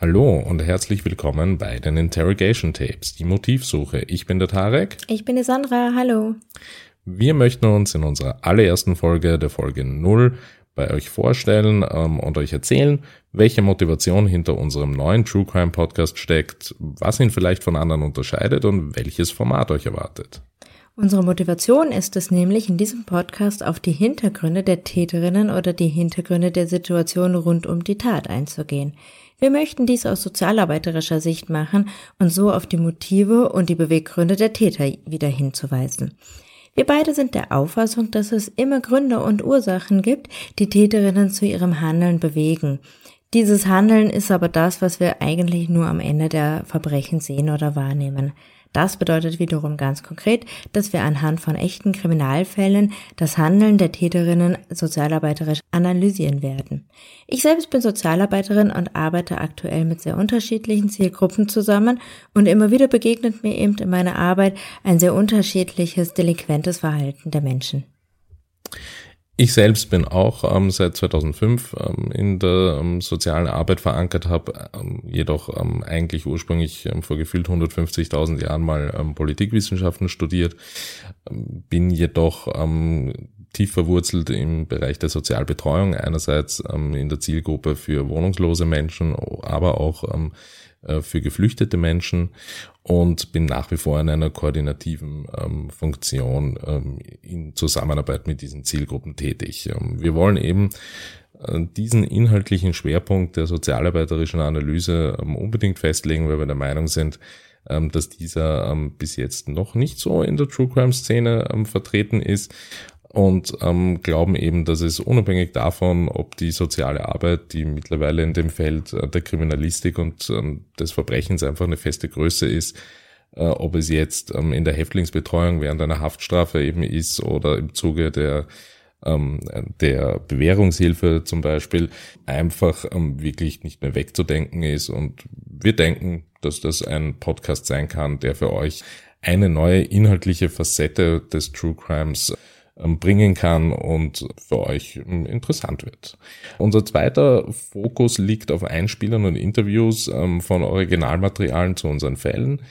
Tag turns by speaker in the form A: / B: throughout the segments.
A: Hallo und herzlich willkommen bei den Interrogation Tapes, die Motivsuche. Ich bin der Tarek.
B: Ich bin die Sandra. Hallo.
A: Wir möchten uns in unserer allerersten Folge, der Folge 0, bei euch vorstellen ähm, und euch erzählen, welche Motivation hinter unserem neuen True Crime Podcast steckt, was ihn vielleicht von anderen unterscheidet und welches Format euch erwartet.
B: Unsere Motivation ist es nämlich, in diesem Podcast auf die Hintergründe der Täterinnen oder die Hintergründe der Situation rund um die Tat einzugehen. Wir möchten dies aus sozialarbeiterischer Sicht machen und so auf die Motive und die Beweggründe der Täter wieder hinzuweisen. Wir beide sind der Auffassung, dass es immer Gründe und Ursachen gibt, die Täterinnen zu ihrem Handeln bewegen. Dieses Handeln ist aber das, was wir eigentlich nur am Ende der Verbrechen sehen oder wahrnehmen. Das bedeutet wiederum ganz konkret, dass wir anhand von echten Kriminalfällen das Handeln der Täterinnen sozialarbeiterisch analysieren werden. Ich selbst bin Sozialarbeiterin und arbeite aktuell mit sehr unterschiedlichen Zielgruppen zusammen und immer wieder begegnet mir eben in meiner Arbeit ein sehr unterschiedliches delinquentes Verhalten der Menschen.
A: Ich selbst bin auch ähm, seit 2005 ähm, in der ähm, sozialen Arbeit verankert, habe ähm, jedoch ähm, eigentlich ursprünglich ähm, vor gefühlt 150.000 Jahren mal Politikwissenschaften studiert, bin jedoch tief verwurzelt im Bereich der Sozialbetreuung, einerseits ähm, in der Zielgruppe für wohnungslose Menschen, aber auch ähm, äh, für geflüchtete Menschen und bin nach wie vor in einer koordinativen ähm, Funktion ähm, in Zusammenarbeit mit diesen Zielgruppen tätig. Ähm, wir wollen eben äh, diesen inhaltlichen Schwerpunkt der sozialarbeiterischen Analyse ähm, unbedingt festlegen, weil wir der Meinung sind, dass dieser bis jetzt noch nicht so in der True Crime Szene vertreten ist und ähm, glauben eben, dass es unabhängig davon, ob die soziale Arbeit, die mittlerweile in dem Feld äh, der Kriminalistik und ähm, des Verbrechens einfach eine feste Größe ist, äh, ob es jetzt ähm, in der Häftlingsbetreuung während einer Haftstrafe eben ist oder im Zuge der ähm, der Bewährungshilfe zum Beispiel einfach ähm, wirklich nicht mehr wegzudenken ist. Und wir denken, dass das ein Podcast sein kann, der für euch eine neue inhaltliche Facette des True Crimes bringen kann und für euch ähm, interessant wird. Unser zweiter Fokus liegt auf Einspielern und Interviews ähm, von Originalmaterialien zu unseren Fällen.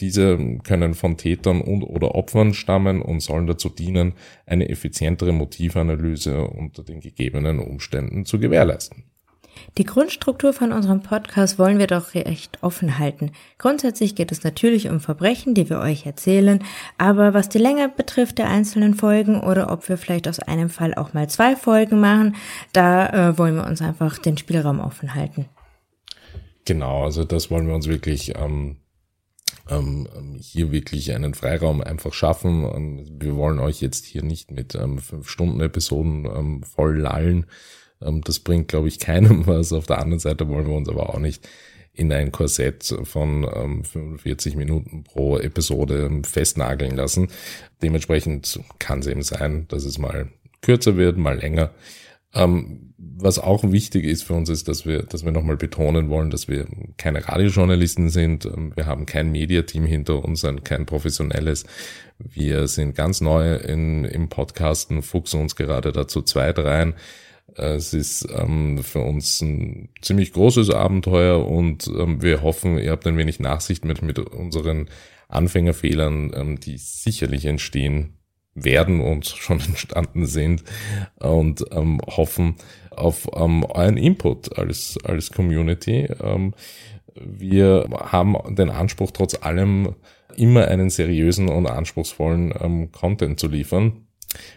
A: Diese können von Tätern und oder Opfern stammen und sollen dazu dienen, eine effizientere Motivanalyse unter den gegebenen Umständen zu gewährleisten.
B: Die Grundstruktur von unserem Podcast wollen wir doch recht offen halten. Grundsätzlich geht es natürlich um Verbrechen, die wir euch erzählen, aber was die Länge betrifft der einzelnen Folgen oder ob wir vielleicht aus einem Fall auch mal zwei Folgen machen, da äh, wollen wir uns einfach den Spielraum offen halten.
A: Genau, also das wollen wir uns wirklich ähm, ähm, hier wirklich einen Freiraum einfach schaffen. Ähm, wir wollen euch jetzt hier nicht mit ähm, fünf Stunden Episoden ähm, voll lallen ähm, das bringt, glaube ich, keinem was. Auf der anderen Seite wollen wir uns aber auch nicht in ein Korsett von ähm, 45 Minuten pro Episode ähm, festnageln lassen. Dementsprechend kann es eben sein, dass es mal kürzer wird, mal länger. Ähm, was auch wichtig ist für uns ist, dass wir, dass wir nochmal betonen wollen, dass wir keine Radiojournalisten sind. Ähm, wir haben kein Mediateam hinter uns, kein professionelles. Wir sind ganz neu in, im Podcasten, fuchsen uns gerade dazu zwei, rein. Es ist ähm, für uns ein ziemlich großes Abenteuer und ähm, wir hoffen, ihr habt ein wenig Nachsicht mit, mit unseren Anfängerfehlern, ähm, die sicherlich entstehen werden und schon entstanden sind und ähm, hoffen auf ähm, euren Input als, als Community. Ähm, wir haben den Anspruch, trotz allem immer einen seriösen und anspruchsvollen Content zu liefern.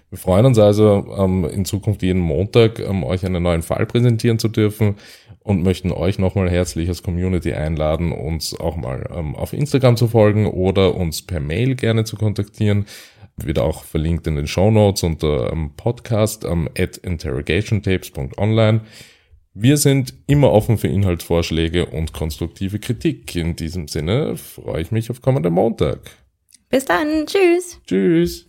A: Wir freuen uns also, ähm, in Zukunft jeden Montag ähm, euch einen neuen Fall präsentieren zu dürfen und möchten euch nochmal herzlich als Community einladen, uns auch mal ähm, auf Instagram zu folgen oder uns per Mail gerne zu kontaktieren. Wird auch verlinkt in den Show Notes unter ähm, Podcast ähm, at interrogationtapes.online. Wir sind immer offen für Inhaltsvorschläge und konstruktive Kritik. In diesem Sinne freue ich mich auf kommenden Montag.
B: Bis dann. Tschüss.
A: Tschüss.